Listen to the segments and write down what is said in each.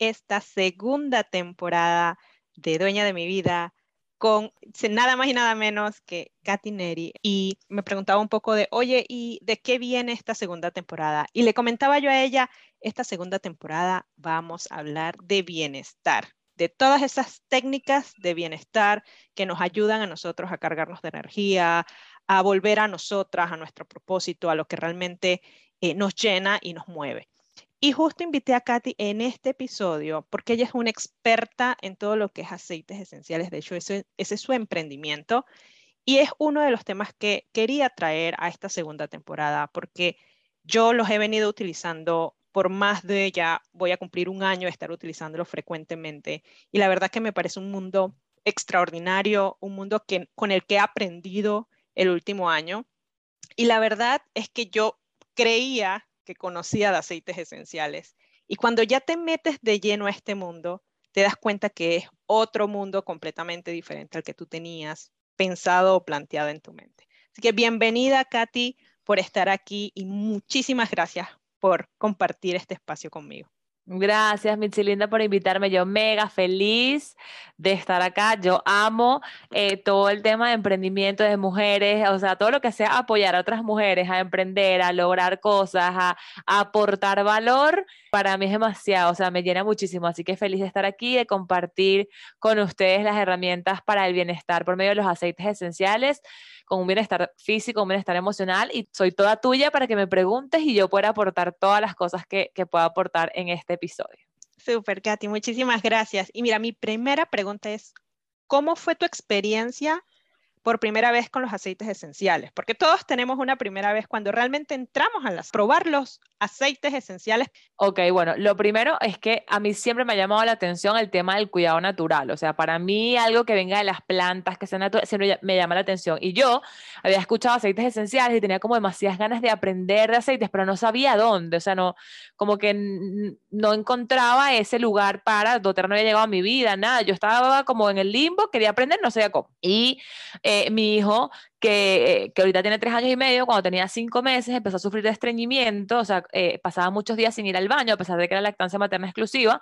esta segunda temporada de Dueña de mi Vida con nada más y nada menos que Katy Neri. Y me preguntaba un poco de, oye, ¿y de qué viene esta segunda temporada? Y le comentaba yo a ella, esta segunda temporada vamos a hablar de bienestar, de todas esas técnicas de bienestar que nos ayudan a nosotros a cargarnos de energía, a volver a nosotras, a nuestro propósito, a lo que realmente eh, nos llena y nos mueve. Y justo invité a Katy en este episodio porque ella es una experta en todo lo que es aceites esenciales. De hecho, ese, es su emprendimiento. Y es uno de los temas que quería traer a esta segunda temporada porque yo los he venido utilizando por más de ya voy a cumplir un año de estar utilizándolo frecuentemente. Y la verdad que me parece un mundo extraordinario, un mundo que, con el que he aprendido el último año. Y la verdad es que yo creía conocía de aceites esenciales. Y cuando ya te metes de lleno a este mundo, te das cuenta que es otro mundo completamente diferente al que tú tenías pensado o planteado en tu mente. Así que bienvenida, Katy, por estar aquí y muchísimas gracias por compartir este espacio conmigo. Gracias, Linda, por invitarme. Yo mega feliz de estar acá. Yo amo eh, todo el tema de emprendimiento de mujeres, o sea, todo lo que sea apoyar a otras mujeres a emprender, a lograr cosas, a, a, aportar valor, para mí es demasiado, o sea, me llena muchísimo. Así que feliz de estar aquí, de compartir con ustedes las herramientas para el bienestar por medio de los aceites esenciales con un bienestar físico, un bienestar emocional y soy toda tuya para que me preguntes y yo pueda aportar todas las cosas que, que pueda aportar en este episodio. Súper, Katy, muchísimas gracias. Y mira, mi primera pregunta es, ¿cómo fue tu experiencia por primera vez con los aceites esenciales, porque todos tenemos una primera vez cuando realmente entramos a las, probar los aceites esenciales. Ok, bueno, lo primero es que a mí siempre me ha llamado la atención el tema del cuidado natural, o sea, para mí algo que venga de las plantas, que sea natural, siempre me llama la atención. Y yo había escuchado aceites esenciales y tenía como demasiadas ganas de aprender de aceites, pero no sabía dónde, o sea, no, como que no encontraba ese lugar para, doTERRA no había llegado a mi vida, nada, yo estaba como en el limbo, quería aprender, no sabía cómo. Y eh, mi hijo, que, que, ahorita tiene tres años y medio, cuando tenía cinco meses, empezó a sufrir de estreñimiento, o sea, eh, pasaba muchos días sin ir al baño, a pesar de que era lactancia materna exclusiva.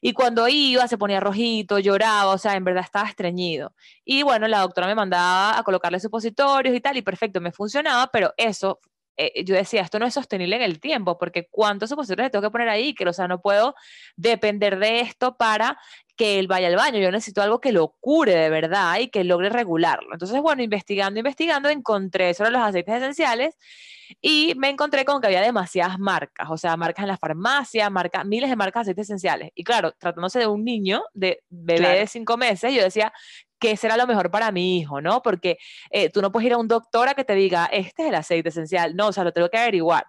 Y cuando iba se ponía rojito, lloraba, o sea, en verdad estaba estreñido. Y bueno, la doctora me mandaba a colocarle supositorios y tal, y perfecto, me funcionaba, pero eso eh, yo decía, esto no es sostenible en el tiempo, porque ¿cuántos supositorios le tengo que poner ahí? Que, o sea, no puedo depender de esto para que él vaya al baño. Yo necesito algo que lo cure de verdad y que logre regularlo. Entonces, bueno, investigando, investigando, encontré sobre los aceites esenciales y me encontré con que había demasiadas marcas, o sea, marcas en la farmacia, marcas, miles de marcas de aceites esenciales. Y claro, tratándose de un niño, de bebé de cinco meses, yo decía, qué será lo mejor para mi hijo, ¿no? Porque eh, tú no puedes ir a un doctor a que te diga, este es el aceite esencial, no, o sea, lo tengo que averiguar.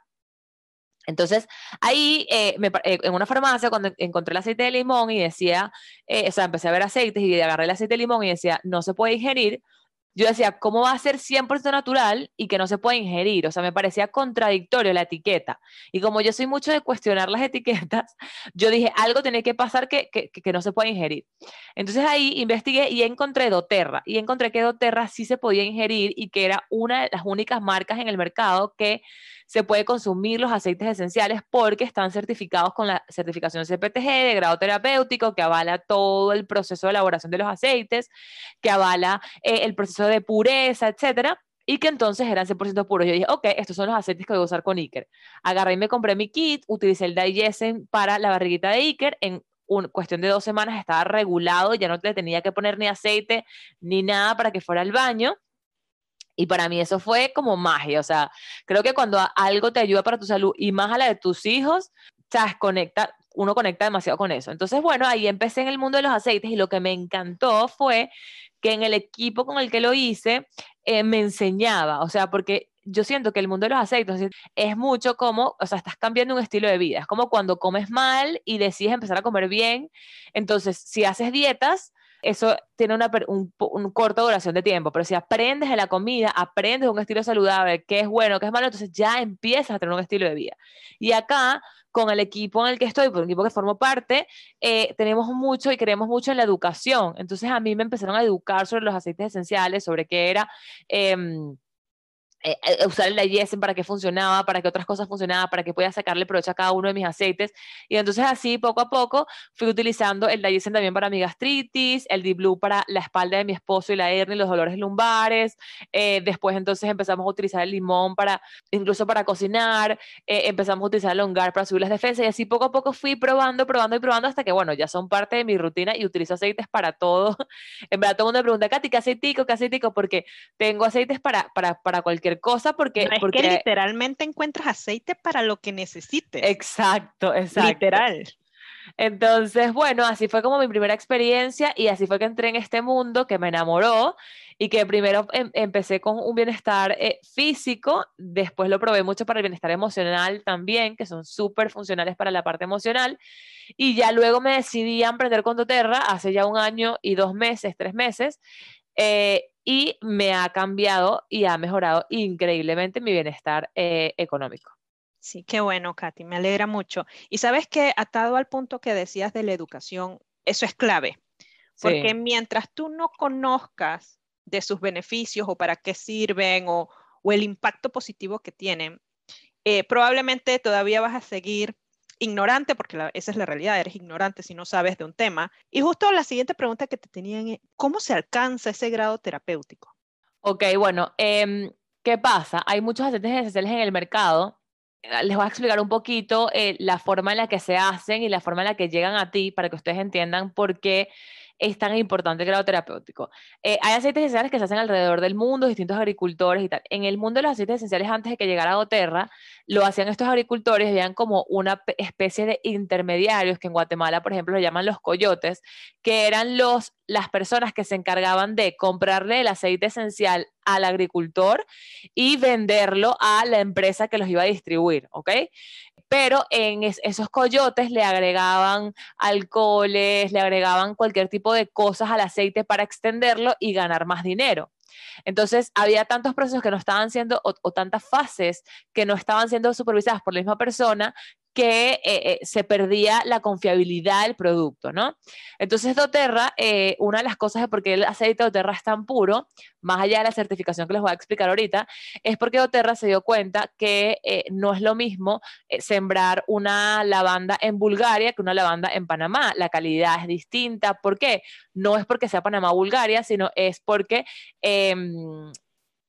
Entonces, ahí eh, eh, en una farmacia, cuando encontré el aceite de limón y decía, o sea, empecé a ver aceites y agarré el aceite de limón y decía, no se puede ingerir, yo decía, ¿cómo va a ser 100% natural y que no se puede ingerir? O sea, me parecía contradictorio la etiqueta. Y como yo soy mucho de cuestionar las etiquetas, yo dije, algo tiene que pasar que, que, que no se puede ingerir. Entonces ahí investigué y encontré doTERRA. Y encontré que doTERRA sí se podía ingerir y que era una de las únicas marcas en el mercado que se puede consumir los aceites esenciales porque están certificados con la certificación CPTG de grado terapéutico que avala todo el proceso de elaboración de los aceites, que avala eh, el proceso de pureza, etcétera y que entonces eran 100% puros. Yo dije, ok, estos son los aceites que voy a usar con Iker. Agarré y me compré mi kit, utilicé el Digessen para la barriguita de Iker, en un, cuestión de dos semanas estaba regulado, ya no le tenía que poner ni aceite ni nada para que fuera al baño. Y para mí eso fue como magia, o sea, creo que cuando algo te ayuda para tu salud y más a la de tus hijos, sabes, conecta, uno conecta demasiado con eso. Entonces, bueno, ahí empecé en el mundo de los aceites y lo que me encantó fue que en el equipo con el que lo hice eh, me enseñaba, o sea, porque yo siento que el mundo de los aceites es mucho como, o sea, estás cambiando un estilo de vida, es como cuando comes mal y decides empezar a comer bien, entonces si haces dietas, eso tiene una un, corta duración de tiempo, pero si aprendes de la comida, aprendes un estilo saludable, qué es bueno, qué es malo, entonces ya empiezas a tener un estilo de vida. Y acá, con el equipo en el que estoy, por un equipo que formo parte, eh, tenemos mucho y creemos mucho en la educación. Entonces a mí me empezaron a educar sobre los aceites esenciales, sobre qué era... Em, usar el Digestion para qué funcionaba, para qué otras cosas funcionaban, para que podía sacarle provecho a cada uno de mis aceites. Y entonces así, poco a poco, fui utilizando el Digestion también para mi gastritis, el Deep Blue para la espalda de mi esposo y la hernia y los dolores lumbares. Eh, después entonces empezamos a utilizar el limón para, incluso para cocinar. empezamos a utilizar el longar para subir las defensas. Y así poco a poco fui probando, probando y probando hasta que, bueno, ya son parte de mi rutina y utilizo aceites para todo. en verdad, todo el mundo me pregunta, Katy, ¿qué aceitico? ¿Qué aceitico? Porque tengo aceites para, para, para cualquier cosa porque... es porque... que literalmente encuentras aceite para lo que necesites. Exacto, exacto. Literal. Entonces, bueno, así fue como mi primera experiencia y así fue que entré en este mundo que me enamoró y que primero em, empecé con un bienestar eh, físico, después lo probé mucho para el bienestar emocional también, que son súper funcionales para la parte emocional, y ya luego me decidí a emprender con doTERRA hace ya un año y dos meses, tres meses, eh, y me ha cambiado y ha mejorado increíblemente mi bienestar eh, económico. Sí, qué bueno, Katy, me alegra mucho. Y sabes que atado al punto que decías de la educación, eso es clave, porque mientras tú no conozcas de sus beneficios o para qué sirven o, el impacto positivo que tienen, eh, probablemente todavía vas a seguir ignorante, porque esa es la realidad, eres ignorante si no sabes de un tema. Y justo la siguiente pregunta que te tenían es, ¿cómo se alcanza ese grado terapéutico? Ok, bueno, em, ¿qué pasa? Hay muchos aceites esenciales en el mercado. Eh, les voy a explicar un poquito eh, la forma en la que se hacen y la forma en la que llegan a ti para que ustedes entiendan por qué es tan importante el grado terapéutico. Eh, hay aceites esenciales que se hacen alrededor del mundo, distintos agricultores y tal. En el mundo de los aceites esenciales, antes de que llegara Oterra, lo hacían estos agricultores, veían como una especie de intermediarios, que en Guatemala, por ejemplo, lo llaman los coyotes, que eran los, las personas que se encargaban de comprarle el aceite esencial al agricultor y venderlo a la empresa que los iba a distribuir, ¿ok? Pero en esos coyotes le agregaban alcoholes, le agregaban cualquier tipo de cosas al aceite para extenderlo y ganar más dinero. Entonces, había tantos procesos que no estaban siendo, o, tantas fases que no estaban siendo supervisadas por la misma persona, que eh, eh, se perdía la confiabilidad del producto, ¿no? Entonces, doTERRA, eh, una de las cosas de por qué el aceite de doTERRA es tan puro, más allá de la certificación que les voy a explicar ahorita, es porque doTERRA se dio cuenta que no es lo mismo sembrar una lavanda en Bulgaria que una lavanda en Panamá. La calidad es distinta. ¿Por qué? No es porque sea Panamá o Bulgaria, sino es porque em,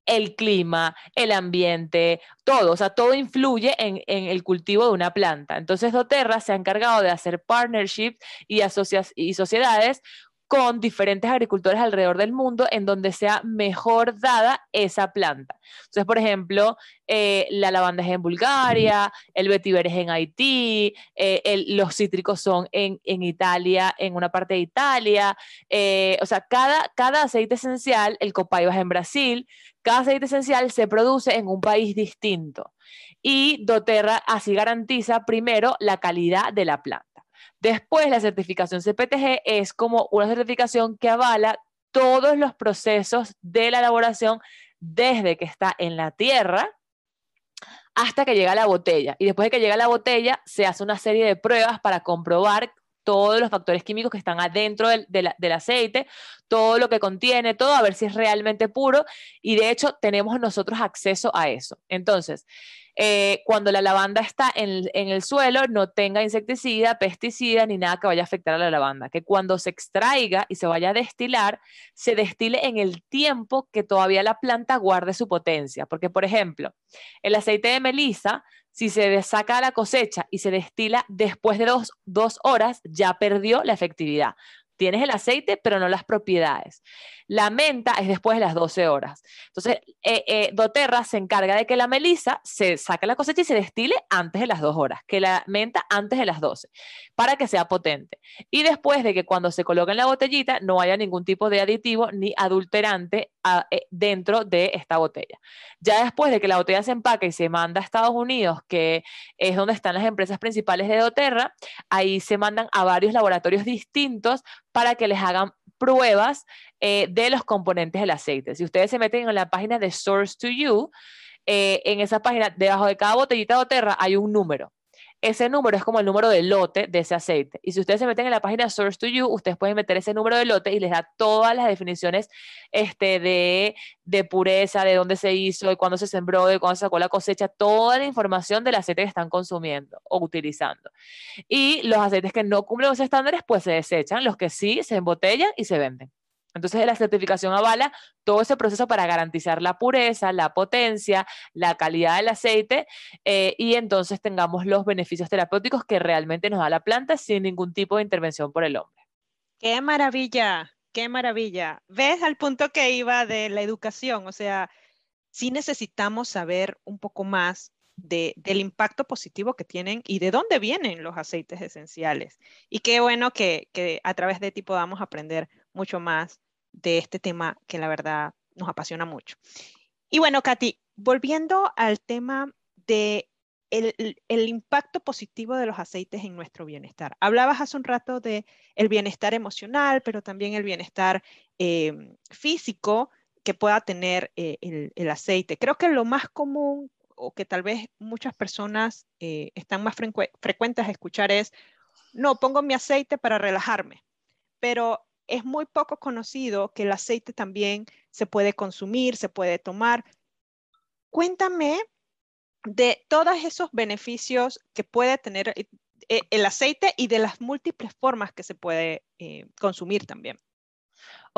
el clima, el ambiente, todo, o sea, todo influye en, el cultivo de una planta. Entonces, doTERRA se ha encargado de hacer partnerships y, y sociedades con diferentes agricultores alrededor del mundo en donde sea mejor dada esa planta. Entonces, por ejemplo, eh, la lavanda es en Bulgaria, el vetiver es en Haití, eh, los cítricos son en, Italia, en una parte de Italia. Eh, o sea, cada, cada aceite esencial, el copaiba es en Brasil, cada aceite esencial se produce en un país distinto. Y doTERRA así garantiza primero la calidad de la planta. Después, la certificación CPTG es como una certificación que avala todos los procesos de la elaboración desde que está en la tierra hasta que llega a la botella. Y después de que llega a la botella, se hace una serie de pruebas para comprobar todos los factores químicos que están adentro del, del, aceite, todo lo que contiene, todo, a ver si es realmente puro. Y de hecho, tenemos nosotros acceso a eso. Entonces, eh, cuando la lavanda está en, el suelo no tenga insecticida, pesticida ni nada que vaya a afectar a la lavanda. Que cuando se extraiga y se vaya a destilar, se destile en el tiempo que todavía la planta guarde su potencia. Porque, por ejemplo, el aceite de melisa, si se saca la cosecha y se destila después de dos horas, ya perdió la efectividad. Tienes el aceite, pero no las propiedades. La menta es después de las 12 horas. Entonces, eh, eh, doTERRA se encarga de que la melisa se saque la cosecha y se destile antes de las 2 horas, que la menta antes de las 12, para que sea potente. Y después de que cuando se coloque en la botellita no haya ningún tipo de aditivo ni adulterante eh, dentro de esta botella. Ya después de que la botella se empaque y se manda a Estados Unidos, que es donde están las empresas principales de doTERRA, ahí se mandan a varios laboratorios distintos para que les hagan pruebas eh, de los componentes del aceite. Si ustedes se meten en la página de Source to You, eh, en esa página, debajo de cada botellita de Oterra hay un número. Ese número es como el número de lote de ese aceite. Y si ustedes se meten en la página Source to You, ustedes pueden meter ese número de lote y les da todas las definiciones este, de, de pureza, de dónde se hizo, de cuándo se sembró, de cuándo se sacó la cosecha, toda la información del aceite que están consumiendo o utilizando. Y los aceites que no cumplen los estándares, pues se desechan. Los que sí, se embotellan y se venden. Entonces, la certificación avala todo ese proceso para garantizar la pureza, la potencia, la calidad del aceite eh, y entonces tengamos los beneficios terapéuticos que realmente nos da la planta sin ningún tipo de intervención por el hombre. ¡Qué maravilla! ¡Qué maravilla! ¿Ves al punto que iba de la educación? O sea, sí necesitamos saber un poco más del impacto positivo que tienen y de dónde vienen los aceites esenciales. Y qué bueno que, que a través de ti podamos aprender mucho más de este tema que la verdad nos apasiona mucho. Y bueno, Katy, volviendo al tema de el, impacto positivo de los aceites en nuestro bienestar. Hablabas hace un rato de el bienestar emocional, pero también el bienestar eh, físico que pueda tener eh, el, aceite. Creo que lo más común o que tal vez muchas personas eh, están más frecuentes a escuchar es, no, pongo mi aceite para relajarme, pero es muy poco conocido que el aceite también se puede consumir, se puede tomar. Cuéntame de todos esos beneficios que puede tener eh, eh, el aceite y de las múltiples formas que se puede eh, consumir también.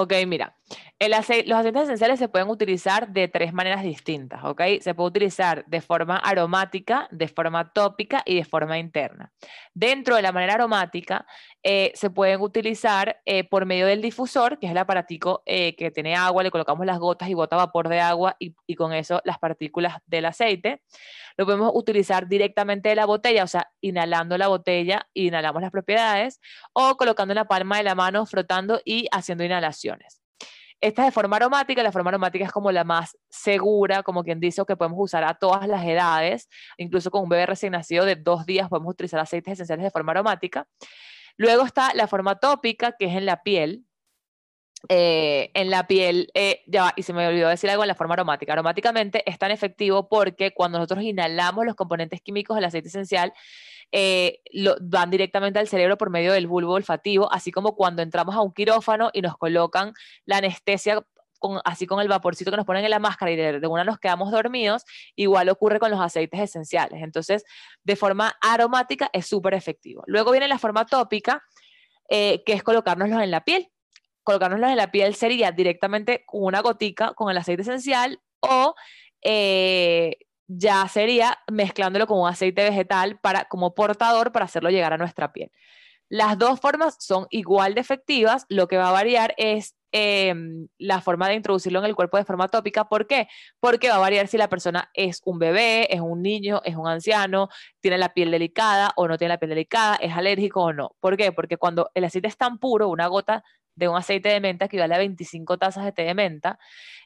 Ok, mira, los aceites esenciales se pueden utilizar de tres maneras distintas, ¿ok? Se puede utilizar de forma aromática, de forma tópica y de forma interna. Dentro de la manera aromática, eh, se pueden utilizar eh, por medio del difusor, que es el aparatico eh, que tiene agua, le colocamos las gotas y bota vapor de agua y, y, con eso las partículas del aceite. Lo podemos utilizar directamente de la botella, o sea, inhalando la botella, inhalamos las propiedades, o colocando en la palma de la mano, frotando y haciendo Esta es de forma aromática, la forma aromática es como la más segura, como quien dice, que podemos usar a todas las edades, incluso con un bebé recién nacido de dos días podemos utilizar aceites esenciales de forma aromática. Luego está la forma tópica, que es en la piel, eh, en la piel, eh, ya, y se me olvidó decir algo en la forma aromática. Aromáticamente es tan efectivo porque cuando nosotros inhalamos los componentes químicos del aceite esencial, eh, lo, van directamente al cerebro por medio del bulbo olfativo, así como cuando entramos a un quirófano y nos colocan la anestesia con, así con el vaporcito que nos ponen en la máscara y de, de, una nos quedamos dormidos, igual ocurre con los aceites esenciales. Entonces, de forma aromática es súper efectivo. Luego viene la forma tópica, eh, que es colocárnoslos en la piel. Colocárnoslos en la piel sería directamente una gotica con el aceite esencial o eh, ya sería mezclándolo con un aceite vegetal para, como portador para hacerlo llegar a nuestra piel. Las dos formas son igual de efectivas, lo que va a variar es em, la forma de introducirlo en el cuerpo de forma tópica. ¿Por qué? Porque va a variar si la persona es un bebé, es un niño, es un anciano, tiene la piel delicada o no tiene la piel delicada, es alérgico o no. ¿Por qué? Porque cuando el aceite es tan puro, una gota de un aceite de menta equivale a 25 tazas de té de menta,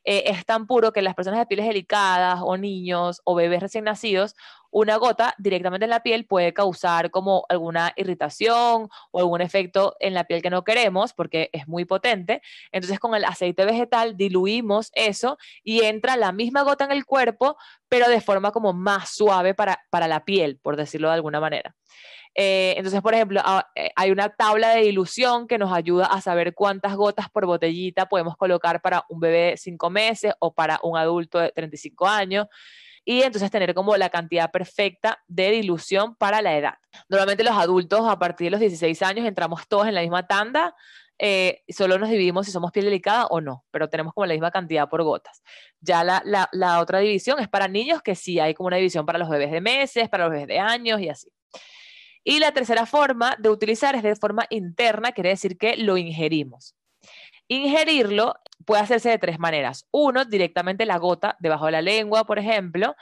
eh, es tan puro que las personas de pieles delicadas o niños o bebés recién nacidos, una gota directamente en la piel puede causar como alguna irritación o algún efecto en la piel que no queremos porque es muy potente. Entonces con el aceite vegetal diluimos eso y entra la misma gota en el cuerpo, pero de forma como más suave para, para la piel, por decirlo de alguna manera. Eh, entonces, por ejemplo, ah, eh, hay una tabla de dilución que nos ayuda a saber cuántas gotas por botellita podemos colocar para un bebé de 5 meses o para un adulto de 35 años y entonces tener como la cantidad perfecta de dilución para la edad. Normalmente los adultos a partir de los 16 años entramos todos en la misma tanda, eh, solo nos dividimos si somos piel delicada o no, pero tenemos como la misma cantidad por gotas. Ya la, la, la otra división es para niños, que sí hay como una división para los bebés de meses, para los bebés de años y así. Y la tercera forma de utilizar es de forma interna, quiere decir que lo ingerimos. Ingerirlo puede hacerse de tres maneras. Uno, directamente la gota debajo de la lengua, por ejemplo.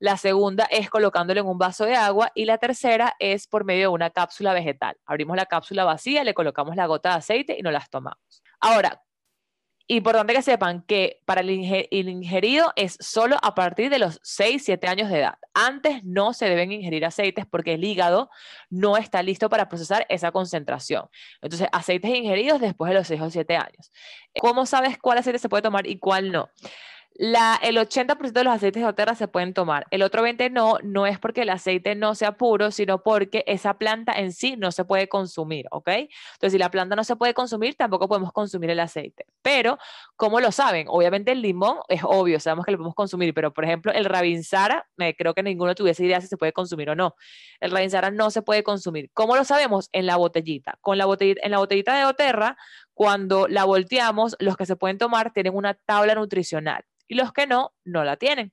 La segunda es colocándolo en un vaso de agua y la tercera es por medio de una cápsula vegetal. Abrimos la cápsula vacía, le colocamos la gota de aceite y nos las tomamos. Ahora, Importante que sepan que para el, ingerido es solo a partir de los 6, 7 años de edad. Antes no se deben ingerir aceites porque el hígado no está listo para procesar esa concentración. Entonces, aceites ingeridos después de los 6 o 7 años. ¿Cómo sabes cuál aceite se puede tomar y cuál no? La, el 80% de los aceites de doTERRA se pueden tomar. El otro 20% no, no es porque el aceite no sea puro, sino porque esa planta en sí no se puede consumir, ¿ok? Entonces, si la planta no se puede consumir, tampoco podemos consumir el aceite. Pero, ¿cómo lo saben? Obviamente el limón es obvio, sabemos que lo podemos consumir, pero por ejemplo, el Rabinsara, me creo que ninguno tuviese idea si se puede consumir o no. El Rabinsara no se puede consumir. ¿Cómo lo sabemos? En la botellita. Con la botellita, en la botellita de doTERRA, cuando la volteamos, los que se pueden tomar tienen una tabla nutricional y los que no, no la tienen.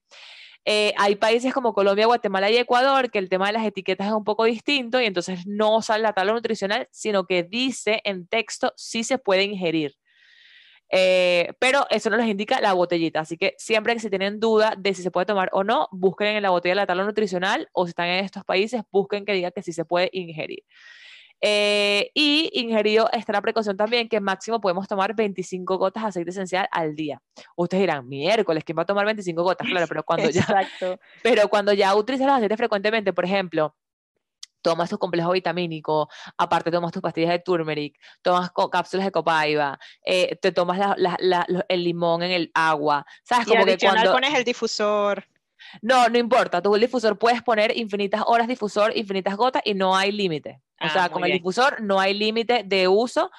Eh, hay países como Colombia, Guatemala y Ecuador que el tema de las etiquetas es un poco distinto y entonces no sale la tabla nutricional, sino que dice en texto si se puede ingerir. Eh, pero eso no les indica la botellita, así que siempre que se tienen duda de si se puede tomar o no, busquen en la botella la tabla nutricional o si están en estos países, busquen que diga que sí se puede ingerir. Eh, y ingerido está la precaución también que máximo podemos tomar 25 gotas de aceite esencial al día. Ustedes dirán, miércoles, ¿quién va a tomar 25 gotas? Claro, pero cuando ya, pero cuando ya utilizas los aceites frecuentemente, por ejemplo, tomas tu complejo vitamínico, aparte tomas tus pastillas de turmeric, tomas cápsulas de copaiba, eh, te tomas el limón en el agua, ¿sabes? Como y que cuando pones el difusor. No, no importa, tu difusor puedes poner infinitas horas difusor, infinitas gotas y no hay límite. O ah, sea, con el difusor no hay límite de uso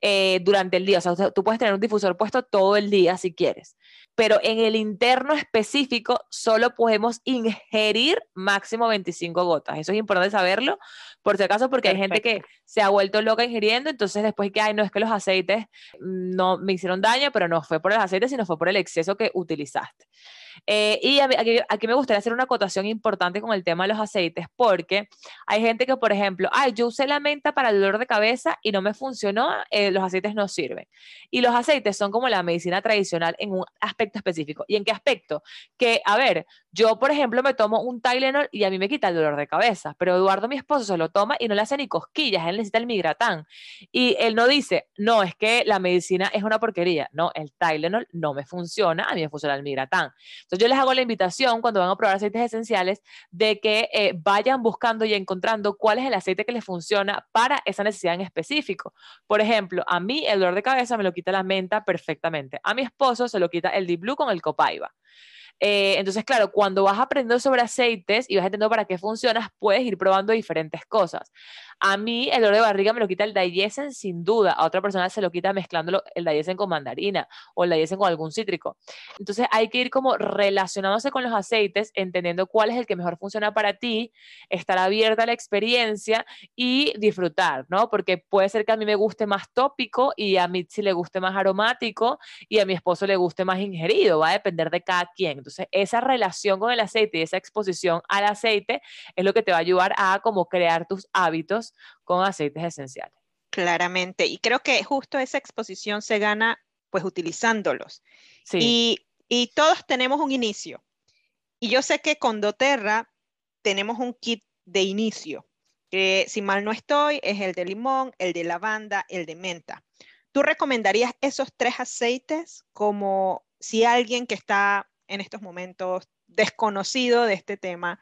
eh, durante el día. O sea, tú puedes tener un difusor puesto todo el día si quieres. Pero en el interno específico solo podemos ingerir máximo 25 gotas. Eso es importante saberlo, por si acaso, porque hay gente que se ha vuelto loca ingiriendo, entonces después que, ay, no es que los aceites no me hicieron daño, pero no fue por los aceites, sino fue por el exceso que utilizaste. Eh, y aquí, me gustaría hacer una acotación importante con el tema de los aceites, porque hay gente que, por ejemplo, ay, yo usé la menta para el dolor de cabeza y no me funcionó, eh, los aceites no sirven. Y los aceites son como la medicina tradicional en un aspecto específico. ¿Y en qué aspecto? Que, a ver, yo, por ejemplo, me tomo un Tylenol y a mí me quita el dolor de cabeza, pero Eduardo, mi esposo, se lo toma y no le hace ni cosquillas, él necesita el migratán. Y él no dice, no, es que la medicina es una porquería. No, el Tylenol no me funciona, a mí me funciona el migratán. Entonces yo les hago la invitación cuando van a probar aceites esenciales de que eh, vayan buscando y encontrando cuál es el aceite que les funciona para esa necesidad en específico. Por ejemplo, a mí el dolor de cabeza me lo quita la menta perfectamente. A mi esposo se lo quita el Deep Blue con el Copaiba. Eh, entonces, claro, cuando vas aprendiendo sobre aceites y vas entendiendo para qué funcionas, puedes ir probando diferentes cosas. A mí el dolor de barriga me lo quita el Diesen sin duda, a otra persona se lo quita mezclándolo el Diesen con mandarina o el Diesen con algún cítrico. Entonces hay que ir como relacionándose con los aceites, entendiendo cuál es el que mejor funciona para ti, estar abierta a la experiencia y disfrutar, ¿no? Porque puede ser que a mí me guste más tópico y a Mitzi le guste más aromático y a mi esposo le guste más ingerido, va a depender de cada quien. Entonces esa relación con el aceite y esa exposición al aceite es lo que te va a ayudar a como crear tus hábitos con aceites esenciales. Claramente, y creo que justo esa exposición se gana pues utilizándolos. Y, y todos tenemos un inicio. Y yo sé que con doTERRA tenemos un kit de inicio, que si mal no estoy, es el de limón, el de lavanda, el de menta. ¿Tú recomendarías esos tres aceites como si alguien que está en estos momentos desconocido de este tema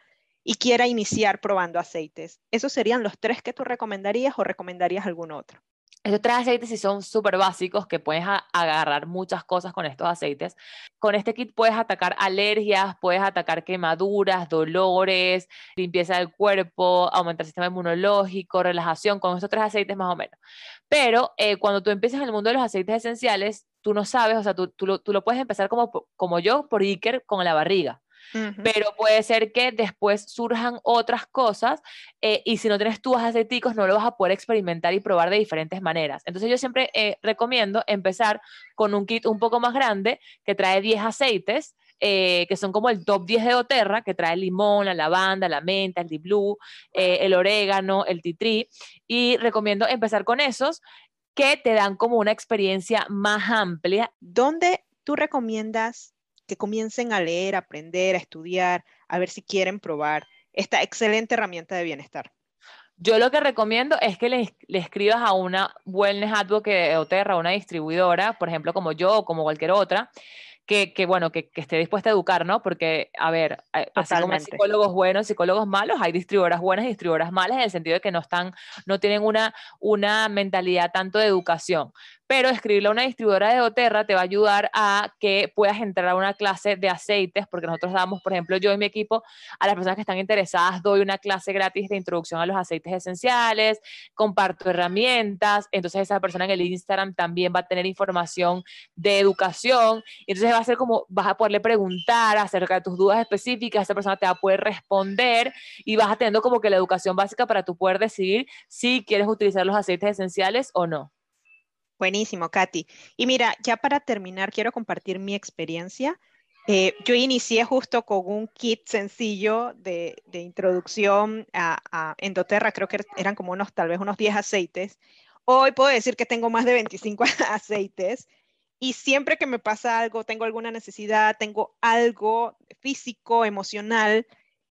y quiera iniciar probando aceites. ¿Esos serían los tres que tú recomendarías o recomendarías algún otro? Estos tres aceites sí son súper básicos que puedes agarrar muchas cosas con estos aceites. Con este kit puedes atacar alergias, puedes atacar quemaduras, dolores, limpieza del cuerpo, aumentar el sistema inmunológico, relajación, con estos tres aceites más o menos. Pero eh, cuando tú empiezas en el mundo de los aceites esenciales, tú no sabes, o sea, tú, tú, lo, tú lo, puedes empezar como, como yo, por Iker, con la barriga pero puede ser que después surjan otras cosas eh, y si no tienes tus aceiticos no lo vas a poder experimentar y probar de diferentes maneras. Entonces yo siempre eh, recomiendo empezar con un kit un poco más grande que trae 10 aceites. Eh, que son como el top 10 de Oterra, que trae el limón, la lavanda, la menta, el deep blue, el orégano, el titri, y recomiendo empezar con esos que te dan como una experiencia más amplia. ¿Dónde tú recomiendas que comiencen a leer, a aprender, a estudiar, a ver si quieren probar esta excelente herramienta de bienestar. Yo lo que recomiendo es que le, escribas a una Wellness Advocate o Terra, una distribuidora, por ejemplo, como yo o como cualquier otra, que, bueno, que, esté dispuesta a educar, ¿no? Porque, a ver, así como hay psicólogos buenos, psicólogos malos, hay distribuidoras buenas y distribuidoras malas en el sentido de que no están, no tienen una, una mentalidad tanto de educación. Pero escribirle a una distribuidora de doTERRA te va a ayudar a que puedas entrar a una clase de aceites, porque nosotros damos, por ejemplo, yo y mi equipo, a las personas que están interesadas, doy una clase gratis de introducción a los aceites esenciales, comparto herramientas, entonces esa persona en el Instagram también va a tener información de educación, entonces va a ser como, vas a poderle preguntar acerca de tus dudas específicas, esa persona te va a poder responder y vas a tener como que la educación básica para tú poder decidir si quieres utilizar los aceites esenciales o no. Buenísimo, Katy. Y mira, ya para terminar, quiero compartir mi experiencia. Eh, yo inicié justo con un kit sencillo de, introducción a, a, Endoterra, creo que eran como unos, tal vez unos 10 aceites. Hoy puedo decir que tengo más de 25 aceites y siempre que me pasa algo, tengo alguna necesidad, tengo algo físico, emocional,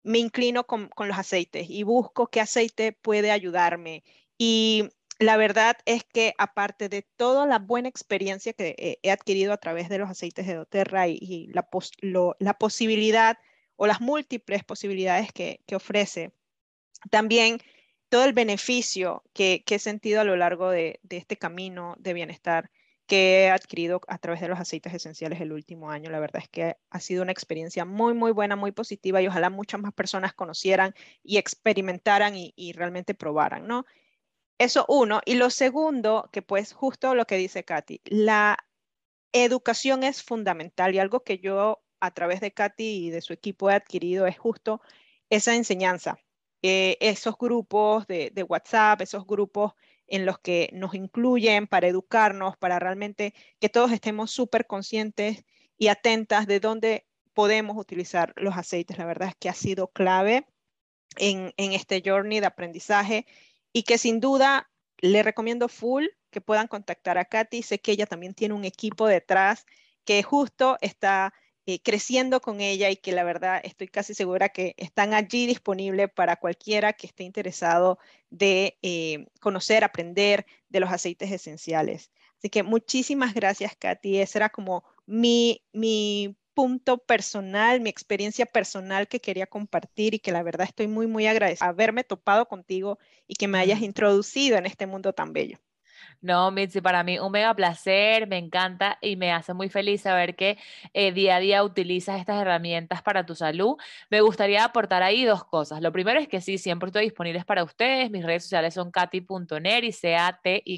me inclino con, con los aceites y busco qué aceite puede ayudarme. Y la verdad es que aparte de toda la buena experiencia que he adquirido a través de los aceites de doTERRA y, la, posibilidad o las múltiples posibilidades que, ofrece, también todo el beneficio que, he sentido a lo largo de, este camino de bienestar que he adquirido a través de los aceites esenciales el último año. La verdad es que ha sido una experiencia muy, muy buena, muy positiva y ojalá muchas más personas conocieran y experimentaran y, y realmente probaran, ¿no? Eso uno. Y lo segundo, que pues justo lo que dice Katy, la educación es fundamental y algo que yo a través de Katy y de su equipo he adquirido es justo esa enseñanza. Eh, esos grupos de, WhatsApp, esos grupos en los que nos incluyen para educarnos, para realmente que todos estemos súper conscientes y atentas de dónde podemos utilizar los aceites. La verdad es que ha sido clave en este journey de aprendizaje y que sin duda le recomiendo full que puedan contactar a Katy. Sé que ella también tiene un equipo detrás que justo está eh, creciendo con ella y que la verdad estoy casi segura que están allí disponibles para cualquiera que esté interesado de eh, conocer, aprender de los aceites esenciales. Así que muchísimas gracias, Katy. Ese era como mi, mi punto personal, mi experiencia personal que quería compartir y que la verdad estoy muy, muy agradecida haberme topado contigo y que me hayas introducido en este mundo tan bello. No, Mitzi, para mí un mega placer, me encanta y me hace muy feliz saber que eh, día a día utilizas estas herramientas para tu salud. Me gustaría aportar ahí dos cosas. Lo primero es que sí, siempre estoy disponible para ustedes. Mis redes sociales son katy.neri, C-A-T-Y.N-E-R-I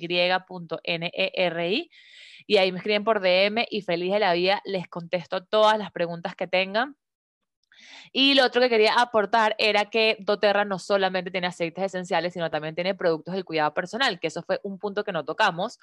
y ahí me escriben por DM y feliz de la vida les contesto todas las preguntas que tengan. Y lo otro que quería aportar era que doTERRA no solamente tiene aceites esenciales, sino también tiene productos del cuidado personal, que eso fue un punto que no tocamos,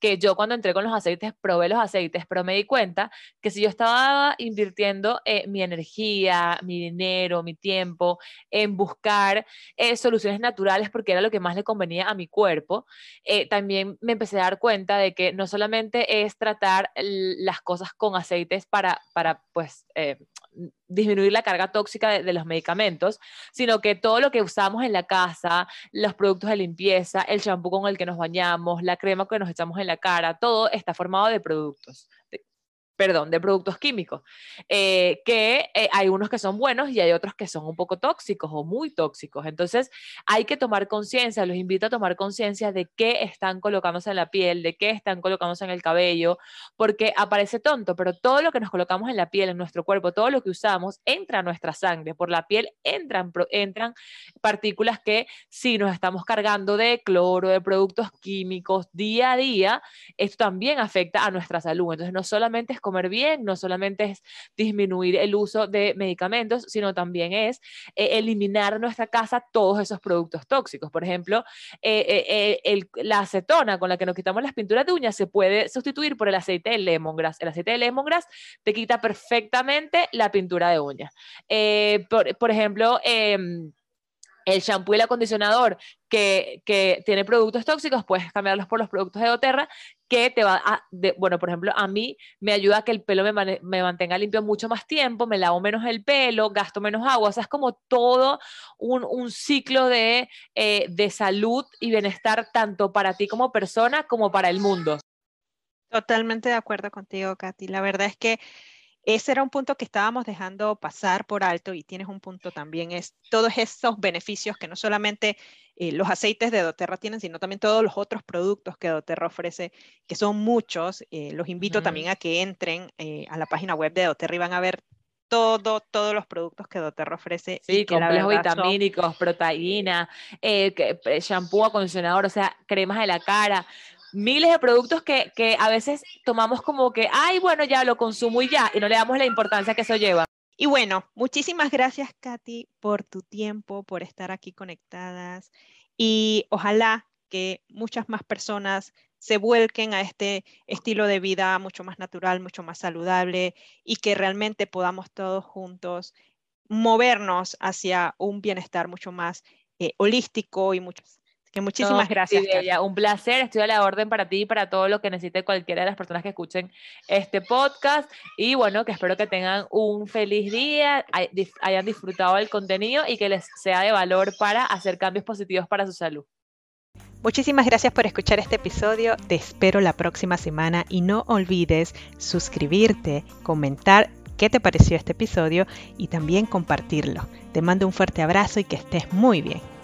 que yo cuando entré con los aceites probé los aceites, pero me di cuenta que si yo estaba invirtiendo eh, mi energía, mi dinero, mi tiempo en buscar eh, soluciones naturales porque era lo que más le convenía a mi cuerpo, eh, también me empecé a dar cuenta de que no solamente es tratar las cosas con aceites para, para pues, disminuir la carga tóxica de, los medicamentos, sino que todo lo que usamos en la casa, los productos de limpieza, el champú con el que nos bañamos, la crema que nos echamos en la cara, todo está formado de productos perdón, de productos químicos, eh, que eh, hay unos que son buenos y hay otros que son un poco tóxicos o muy tóxicos. Entonces, hay que tomar conciencia, los invito a tomar conciencia de qué están colocándose en la piel, de qué están colocándose en el cabello, porque aparece tonto, pero todo lo que nos colocamos en la piel, en nuestro cuerpo, todo lo que usamos, entra a nuestra sangre. Por la piel entran, entran partículas que si nos estamos cargando de cloro, de productos químicos día a día, esto también afecta a nuestra salud. Entonces, no solamente es comer bien, no solamente es disminuir el uso de medicamentos, sino también es eh, eliminar nuestra casa todos esos productos tóxicos. Por ejemplo, eh, eh, la acetona con la que nos quitamos las pinturas de uñas se puede sustituir por el aceite de lemongrass. El aceite de lemongrass te quita perfectamente la pintura de uñas. Por, por, ejemplo, em, el shampoo y el acondicionador que, que, tiene productos tóxicos, puedes cambiarlos por los productos de doTERRA, que te va a, bueno, por ejemplo, a mí me ayuda a que el pelo me, me, mantenga limpio mucho más tiempo, me lavo menos el pelo, gasto menos agua, o sea, es como todo un, un ciclo de, eh, de salud y bienestar tanto para ti como persona como para el mundo. Totalmente de acuerdo contigo, Katy. La verdad es que ese era un punto que estábamos dejando pasar por alto y tienes un punto también, es todos esos beneficios que no solamente eh, los aceites de doTERRA tienen, sino también todos los otros productos que doTERRA ofrece, que son muchos. Eh, los invito también a que entren eh, a la página web de doTERRA y van a ver todo, todos los productos que doTERRA ofrece. Sí, complejos vitamínicos, proteína, shampoo, acondicionador, o sea, cremas de la cara miles de productos que, que, a veces tomamos como que, ay, bueno, ya lo consumo y ya, y no le damos la importancia que eso lleva. Y bueno, muchísimas gracias, Katy, por tu tiempo, por estar aquí conectadas y ojalá que muchas más personas se vuelquen a este estilo de vida mucho más natural, mucho más saludable y que realmente podamos todos juntos movernos hacia un bienestar mucho más eh, holístico y muchísimas gracias. un placer, estoy a la orden para ti y para todo lo que necesite cualquiera de las personas que escuchen este podcast. Y bueno, que espero que tengan un feliz día, hayan disfrutado del contenido y que les sea de valor para hacer cambios positivos para su salud. Muchísimas gracias por escuchar este episodio. Te espero la próxima semana y no olvides suscribirte, comentar qué te pareció este episodio y también compartirlo. Te mando un fuerte abrazo y que estés muy bien.